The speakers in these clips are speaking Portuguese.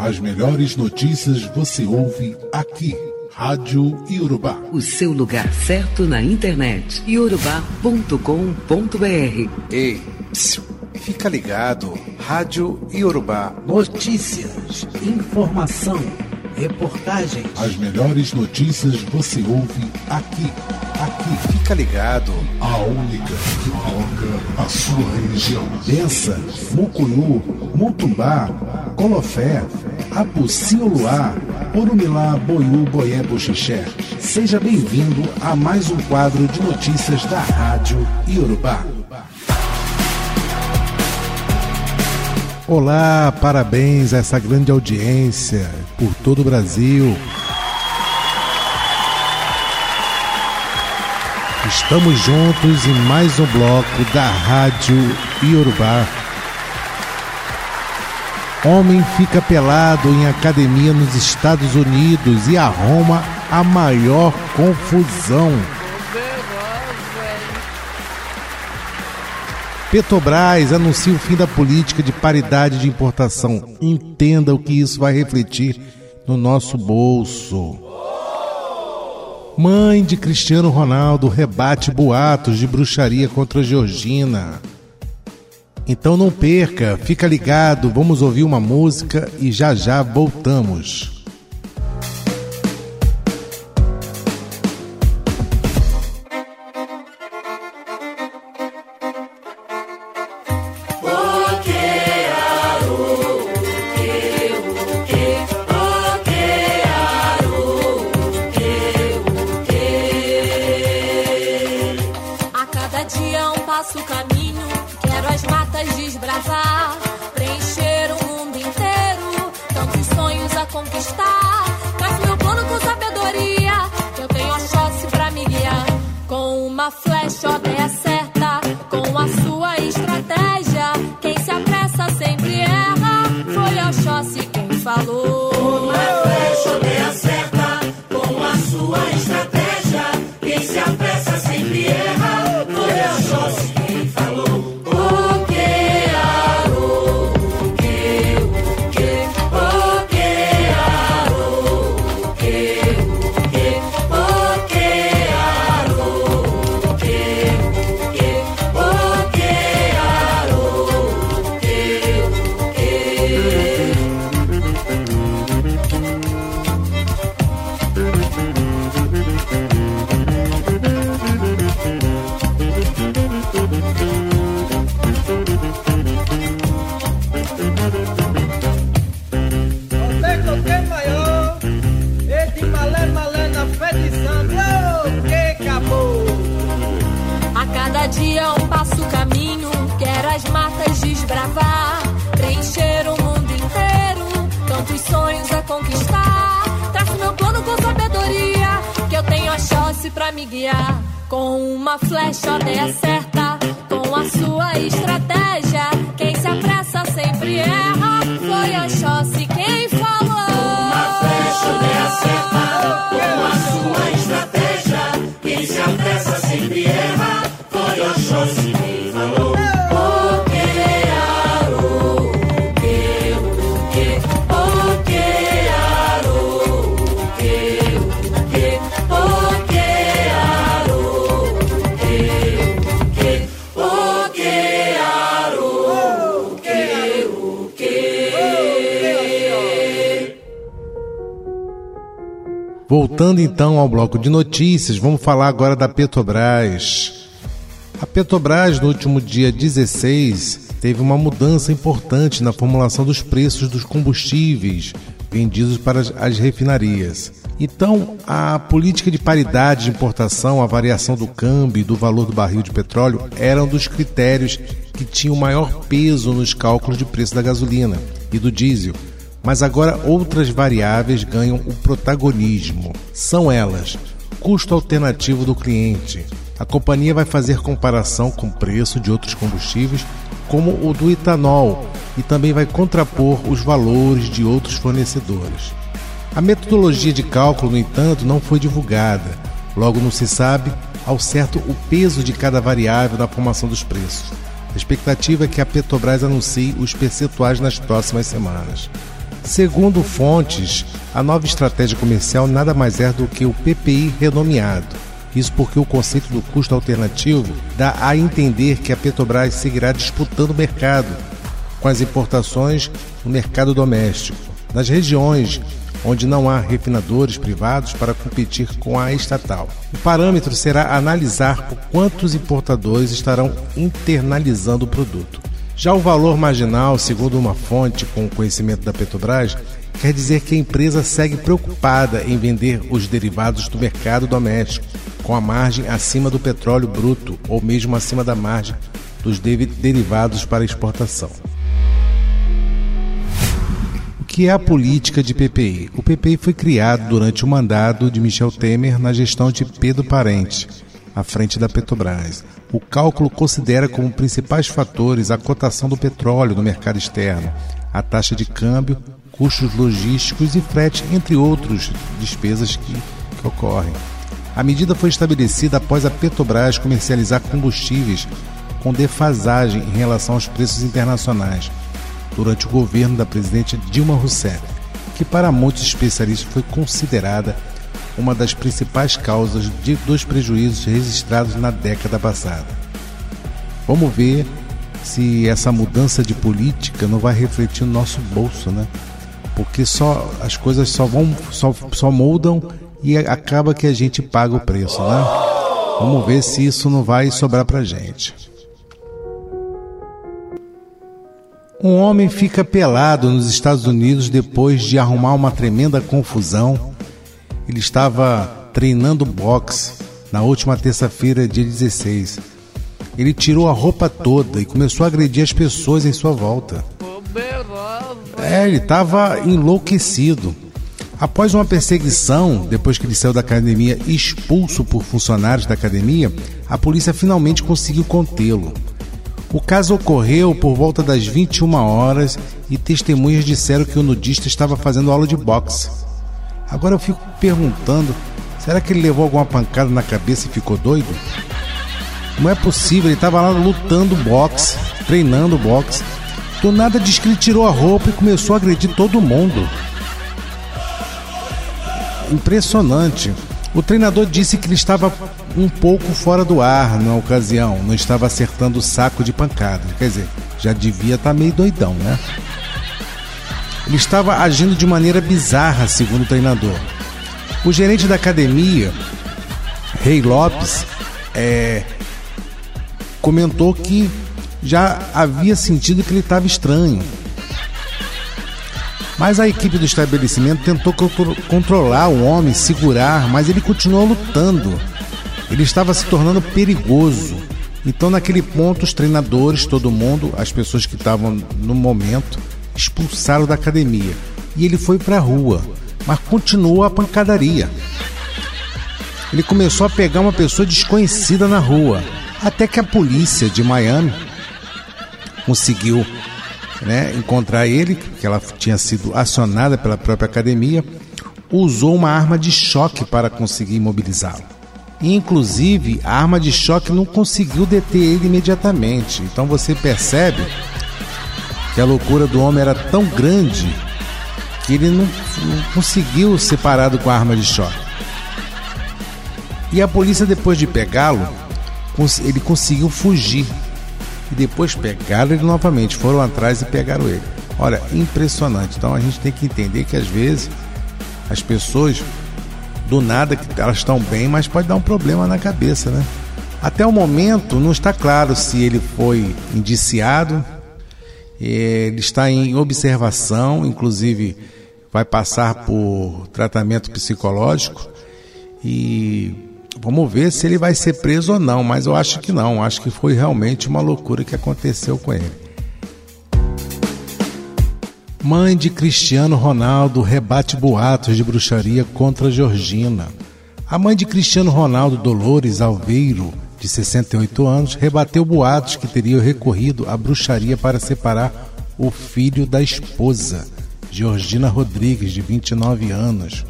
As melhores notícias você ouve aqui. Rádio Iorubá. O seu lugar certo na internet. iorubá.com.br. Ei, psiu, fica ligado. Rádio Iorubá. Notícias, informação, reportagens. As melhores notícias você ouve aqui. Aqui. Fica ligado. A única que toca a sua religião. Bença, Mucunhu, Mutumbá, Colofé, Apucioluá, Orumilá, Boiú, Boié, Boxixé. Seja bem-vindo a mais um quadro de notícias da Rádio Iorubá. Olá, parabéns a essa grande audiência por todo o Brasil. Estamos juntos em mais um bloco da Rádio Iorubá. Homem fica pelado em academia nos Estados Unidos e arruma a maior confusão. Petrobras anuncia o fim da política de paridade de importação. Entenda o que isso vai refletir no nosso bolso. Mãe de Cristiano Ronaldo rebate boatos de bruxaria contra Georgina. Então não perca, fica ligado, vamos ouvir uma música e já já voltamos. Flecha, ó, é certa, com a sua estratégia. Quem se apressa sempre erra, foi Oxóssi quem falou. Me guiar. Com uma flecha é certa, com a sua estratégia. Quem se apressa sempre erra, Voltando então ao bloco de notícias, vamos falar agora da Petrobras. A Petrobras, no último dia 16, teve uma mudança importante na formulação dos preços dos combustíveis vendidos para as- as refinarias. Então, a política de paridade de importação, a variação do câmbio e do valor do barril de petróleo eram dos critérios que tinham maior peso nos cálculos de preço da gasolina e do diesel. Mas agora outras variáveis ganham o protagonismo. São elas: custo alternativo do cliente. A companhia vai fazer comparação com o preço de outros combustíveis, como o do etanol, e também vai contrapor os valores de outros fornecedores. A metodologia de cálculo, no entanto, não foi divulgada, logo não se sabe ao certo o peso de cada variável na formação dos preços. A expectativa é que a Petrobras anuncie os percentuais nas próximas semanas. Segundo fontes, a nova estratégia comercial nada mais é do que o PPI renomeado. Isso porque o conceito do custo alternativo dá a entender que a Petrobras seguirá disputando o mercado com as importações no mercado doméstico, nas regiões onde não há refinadores privados para competir com a estatal. O parâmetro será analisar quantos importadores estarão internalizando o produto. Já o valor marginal, segundo uma fonte com conhecimento da Petrobras, quer dizer que a empresa segue preocupada em vender os derivados do mercado doméstico, com a margem acima do petróleo bruto ou mesmo acima da margem dos derivados para exportação. O que é a política de PPI? O PPI foi criado durante o mandato de Michel Temer na gestão de Pedro Parente, à frente da Petrobras. O cálculo considera como principais fatores a cotação do petróleo no mercado externo, a taxa de câmbio, custos logísticos e frete, entre outras despesas que, que ocorrem. A medida foi estabelecida após a Petrobras comercializar combustíveis com defasagem em relação aos preços internacionais, durante o governo da presidente Dilma Rousseff, que para muitos especialistas foi considerada uma das principais causas de, dos prejuízos registrados na década passada. Vamos ver se essa mudança de política não vai refletir no nosso bolso, né? Porque só as coisas só vão só, só mudam e acaba que a gente paga o preço, né? Vamos ver se isso não vai sobrar pra gente. Um homem fica pelado nos Estados Unidos depois de arrumar uma tremenda confusão ele estava treinando boxe na última terça-feira, dia 16. Ele tirou a roupa toda e começou a agredir as pessoas em sua volta. É, ele estava enlouquecido. Após uma perseguição, depois que ele saiu da academia expulso por funcionários da academia, a polícia finalmente conseguiu contê-lo. O caso ocorreu por volta das 21 horas e testemunhas disseram que o nudista estava fazendo aula de boxe. Agora eu fico perguntando: será que ele levou alguma pancada na cabeça e ficou doido? Não é possível, ele estava lá lutando boxe, treinando boxe. Do nada diz que ele tirou a roupa e começou a agredir todo mundo. Impressionante. O treinador disse que ele estava um pouco fora do ar na ocasião, não estava acertando o saco de pancada. Quer dizer, já devia estar tá meio doidão, né? Ele estava agindo de maneira bizarra, segundo o treinador. O gerente da academia, Rei Lopes, é, comentou que já havia sentido que ele estava estranho. Mas a equipe do estabelecimento tentou controlar o homem, segurar, mas ele continuou lutando. Ele estava se tornando perigoso. Então, naquele ponto, os treinadores, todo mundo, as pessoas que estavam no momento, expulsaram da academia e ele foi para a rua, mas continuou a pancadaria. Ele começou a pegar uma pessoa desconhecida na rua, até que a polícia de Miami conseguiu né, encontrar ele, que ela tinha sido acionada pela própria academia, usou uma arma de choque para conseguir imobilizá-lo. Inclusive, a arma de choque não conseguiu deter ele imediatamente. Então você percebe que a loucura do homem era tão grande que ele não, não conseguiu ser parado com a arma de choque. E a polícia, depois de pegá-lo, ele conseguiu fugir. E depois pegaram ele novamente, foram atrás e pegaram ele. Olha, impressionante. Então a gente tem que entender que às vezes as pessoas, do nada, elas estão bem, mas pode dar um problema na cabeça, né? Até o momento não está claro se ele foi indiciado, ele está em observação, inclusive vai passar por tratamento psicológico e vamos ver se ele vai ser preso ou não, mas eu acho que não, acho que foi realmente uma loucura que aconteceu com ele. Mãe de Cristiano Ronaldo rebate boatos de bruxaria contra Georgina. A mãe de Cristiano Ronaldo, Dolores Alveiro, de 68 anos, rebateu boatos que teria recorrido à bruxaria para separar o filho da esposa, Georgina Rodrigues, de 29 anos.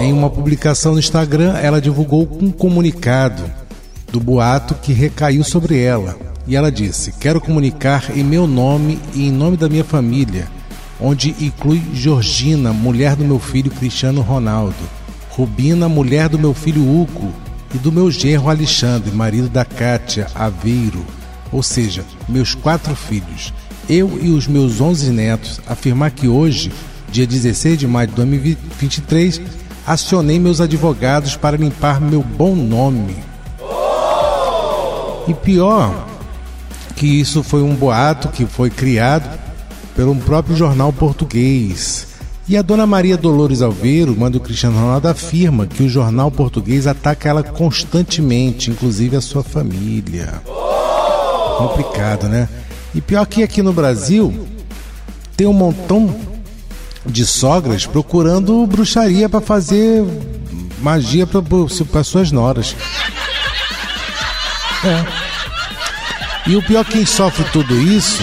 Em uma publicação no Instagram, ela divulgou um comunicado do boato que recaiu sobre ela. E ela disse: Quero comunicar em meu nome e em nome da minha família onde inclui Georgina, mulher do meu filho Cristiano Ronaldo, Rubina, mulher do meu filho Hugo, e do meu genro Alexandre, marido da Kátia Aveiro, ou seja, meus quatro filhos, eu e os meus onze netos, afirmar que hoje, dia 16 de maio de 2023, acionei meus advogados para limpar meu bom nome. E pior, que isso foi um boato que foi criado pelo próprio jornal português. E a dona Maria Dolores Alveiro, mãe do Cristiano Ronaldo, afirma que o jornal português ataca ela constantemente, inclusive a sua família. Complicado, né? E pior que aqui no Brasil tem um montão de sogras procurando bruxaria para fazer magia para suas noras. É. E o pior quem sofre tudo isso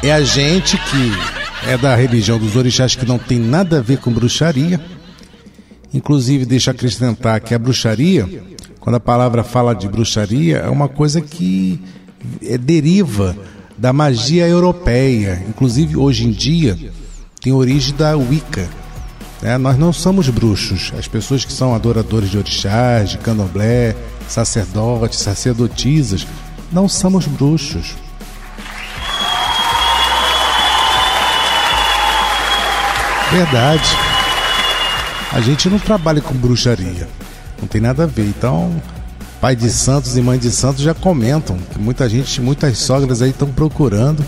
é a gente que é da religião dos orixás que não tem nada a ver com bruxaria. Inclusive, deixa acrescentar que a bruxaria, quando a palavra fala de bruxaria, é uma coisa que é, deriva da magia europeia. Inclusive, hoje em dia, tem origem da Wicca. Né? Nós não somos bruxos. As pessoas que são adoradores de orixás, de candomblé, sacerdotes, sacerdotisas, não somos bruxos. Verdade. A gente não trabalha com bruxaria. Não tem nada a ver. Então, pai de santos e mãe de santos já comentam que muita gente, muitas sogras aí estão procurando,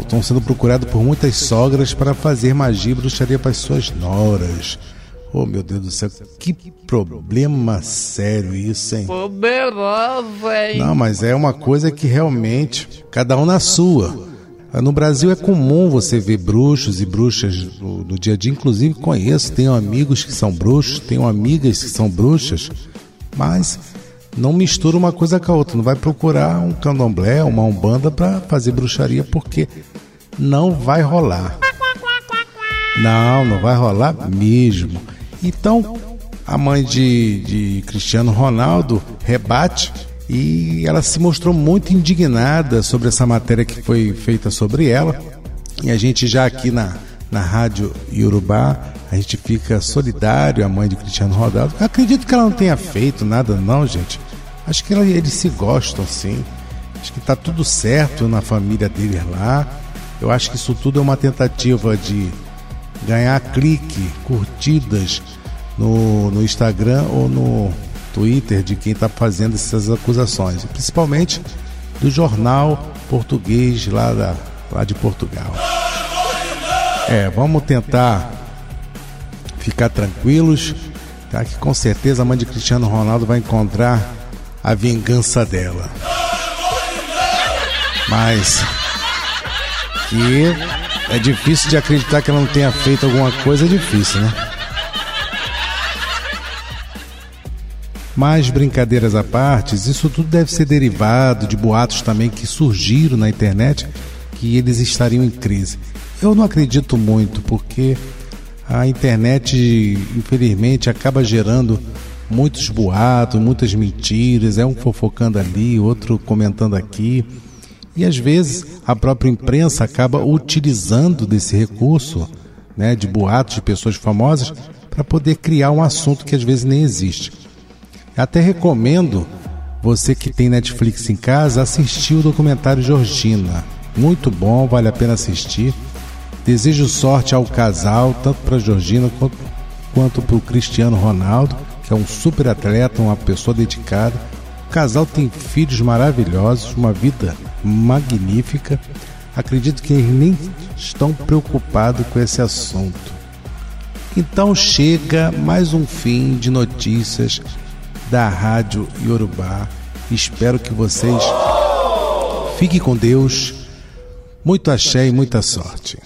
estão sendo procurados por muitas sogras para fazer magia e bruxaria para as suas noras. Oh, meu Deus do céu, que problema sério isso, hein? Poderoso, hein? Não, mas é uma coisa que realmente, cada um na sua. No Brasil é comum você ver bruxos e bruxas no, no, dia a dia, inclusive conheço, tenho amigos que são bruxos, tenho amigas que são bruxas, mas não mistura uma coisa com a outra. Não vai procurar um candomblé, uma umbanda para fazer bruxaria, porque não vai rolar. Não, não vai rolar mesmo. Então, a mãe de, de Cristiano Ronaldo rebate e ela se mostrou muito indignada sobre essa matéria que foi feita sobre ela. E a gente já aqui na, na Rádio Yorubá, a gente fica solidário à mãe de Cristiano Ronaldo. acredito que ela não tenha feito nada não, gente. Acho que ela, eles se gostam sim. Acho que está tudo certo na família dele lá. Eu acho que isso tudo é uma tentativa de ganhar clique, curtidas no, no Instagram ou no, Twitter de quem está fazendo essas acusações, principalmente do jornal português lá, da, lá de Portugal. É, vamos tentar ficar tranquilos, tá? Que com certeza a mãe de Cristiano Ronaldo vai encontrar a vingança dela. Mas que é difícil de acreditar que ela não tenha feito alguma coisa, é difícil, né? Mas brincadeiras à parte, isso tudo deve ser derivado de boatos também que surgiram na internet que eles estariam em crise. Eu não acredito muito, porque a internet, infelizmente, acaba gerando muitos boatos, muitas mentiras, é um fofocando ali, outro comentando aqui. E às vezes a própria imprensa acaba utilizando desse recurso, né, de boatos de pessoas famosas, para poder criar um assunto que às vezes nem existe. Até recomendo você que tem Netflix em casa assistir o documentário Georgina. Muito bom, vale a pena assistir. Desejo sorte ao casal, tanto para Georgina quanto, quanto para o Cristiano Ronaldo, que é um super atleta, uma pessoa dedicada. O casal tem filhos maravilhosos, uma vida magnífica. Acredito que eles nem estão preocupados com esse assunto. Então chega mais um fim de notícias da Rádio Yorubá. Espero que vocês fiquem com Deus. Muito axé e muita sorte.